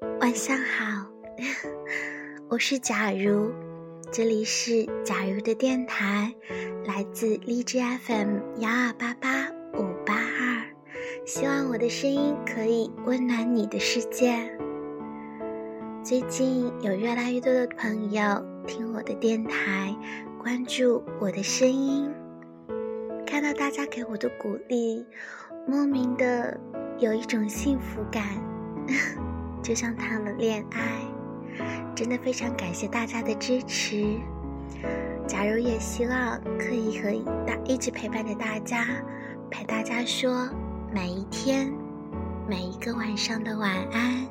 晚上好，我是假如，这里是假如的电台，来自荔枝 FM 幺二八八五八二，希望我的声音可以温暖你的世界。最近有越来越多的朋友听我的电台，关注我的声音，看到大家给我的鼓励，莫名的有一种幸福感。就像谈了恋爱，真的非常感谢大家的支持。假如也希望可以和大一直陪伴着大家，陪大家说每一天、每一个晚上的晚安。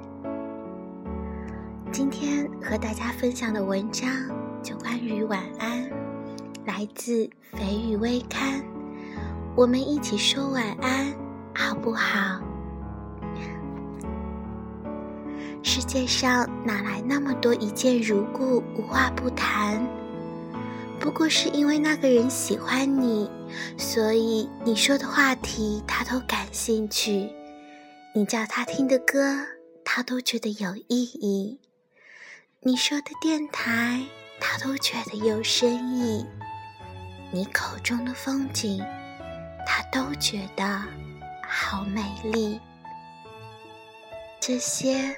今天和大家分享的文章就关于晚安，来自肥雨微刊。我们一起说晚安，好不好？世界上哪来那么多一见如故、无话不谈？不过是因为那个人喜欢你，所以你说的话题他都感兴趣，你叫他听的歌他都觉得有意义，你说的电台他都觉得有深意，你口中的风景他都觉得好美丽，这些。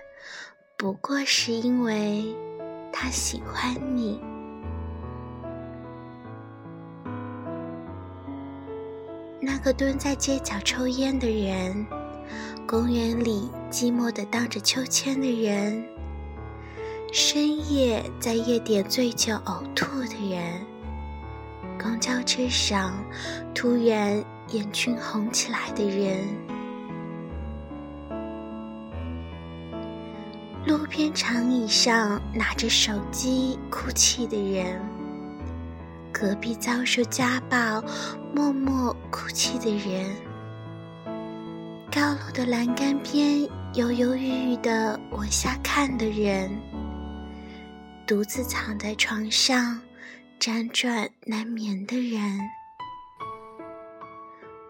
不过是因为他喜欢你。那个蹲在街角抽烟的人，公园里寂寞的荡着秋千的人，深夜在夜店醉酒呕吐的人，公交车上突然眼圈红起来的人。天长椅上拿着手机哭泣的人，隔壁遭受家暴默默哭泣的人，高楼的栏杆边犹犹豫豫的往下看的人，独自躺在床上辗转难眠的人，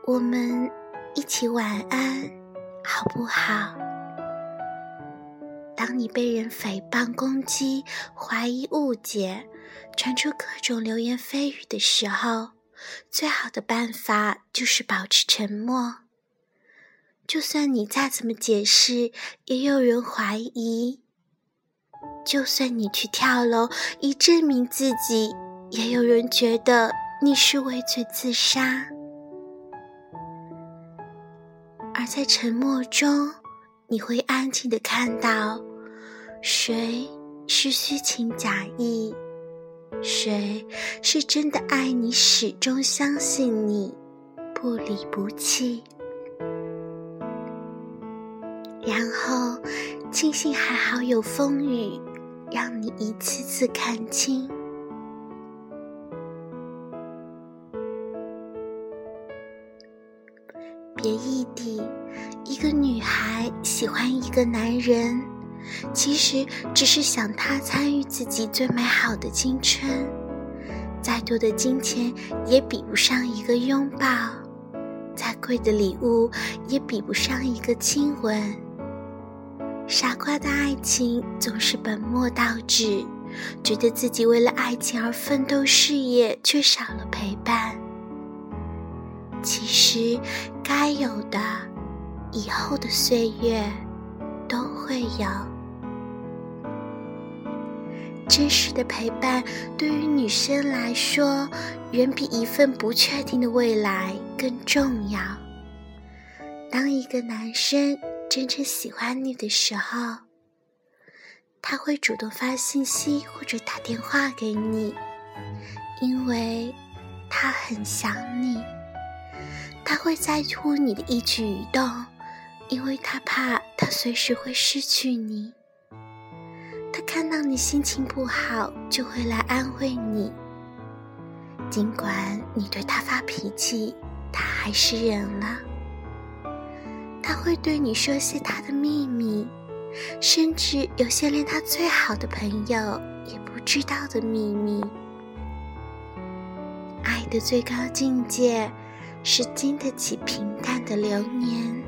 我们一起晚安，好不好？当你被人诽谤、攻击、怀疑、误解，传出各种流言蜚语的时候，最好的办法就是保持沉默。就算你再怎么解释，也有人怀疑；就算你去跳楼以证明自己，也有人觉得你是畏罪自杀。而在沉默中，你会安静的看到。谁是虚情假意？谁是真的爱你，始终相信你，不离不弃？然后庆幸还好有风雨，让你一次次看清。别异地，一个女孩喜欢一个男人。其实只是想他参与自己最美好的青春，再多的金钱也比不上一个拥抱，再贵的礼物也比不上一个亲吻。傻瓜的爱情总是本末倒置，觉得自己为了爱情而奋斗事业，却少了陪伴。其实该有的，以后的岁月都会有。真实的陪伴对于女生来说，远比一份不确定的未来更重要。当一个男生真正喜欢你的时候，他会主动发信息或者打电话给你，因为他很想你。他会在乎你的一举一动，因为他怕他随时会失去你。他看到你心情不好，就会来安慰你。尽管你对他发脾气，他还是忍了。他会对你说些他的秘密，甚至有些连他最好的朋友也不知道的秘密。爱的最高境界，是经得起平淡的流年。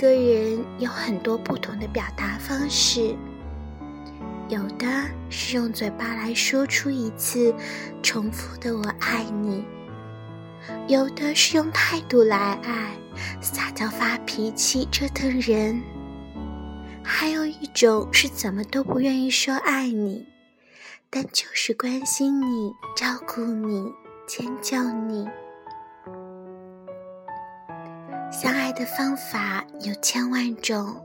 个人有很多不同的表达方式，有的是用嘴巴来说出一次重复的“我爱你”，有的是用态度来爱，撒娇发脾气折腾人，还有一种是怎么都不愿意说爱你，但就是关心你、照顾你、迁就你。相爱的方法有千万种，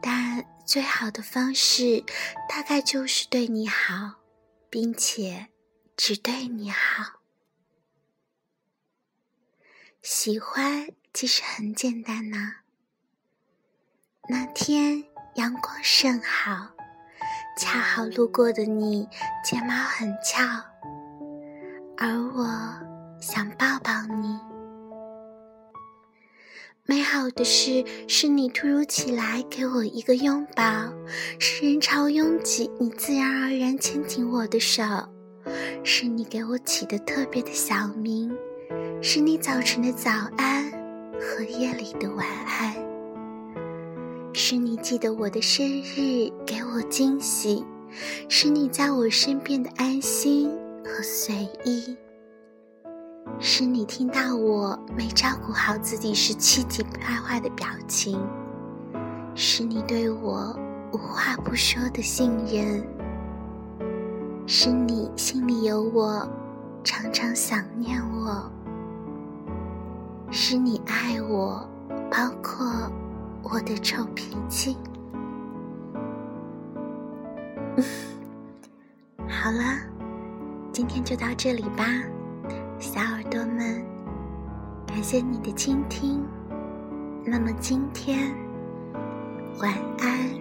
但最好的方式大概就是对你好，并且只对你好。喜欢其实很简单呐。那天阳光甚好，恰好路过的你睫毛很翘，而我想抱抱你。美好的事是你突如其来给我一个拥抱，是人潮拥挤，你自然而然牵紧我的手，是你给我起的特别的小名，是你早晨的早安和夜里的晚安，是你记得我的生日给我惊喜，是你在我身边的安心和随意。是你听到我没照顾好自己时气急败坏的表情，是你对我无话不说的信任，是你心里有我，常常想念我，是你爱我，包括我的臭脾气。好了，今天就到这里吧。小，感谢你的倾听。那么今天晚安。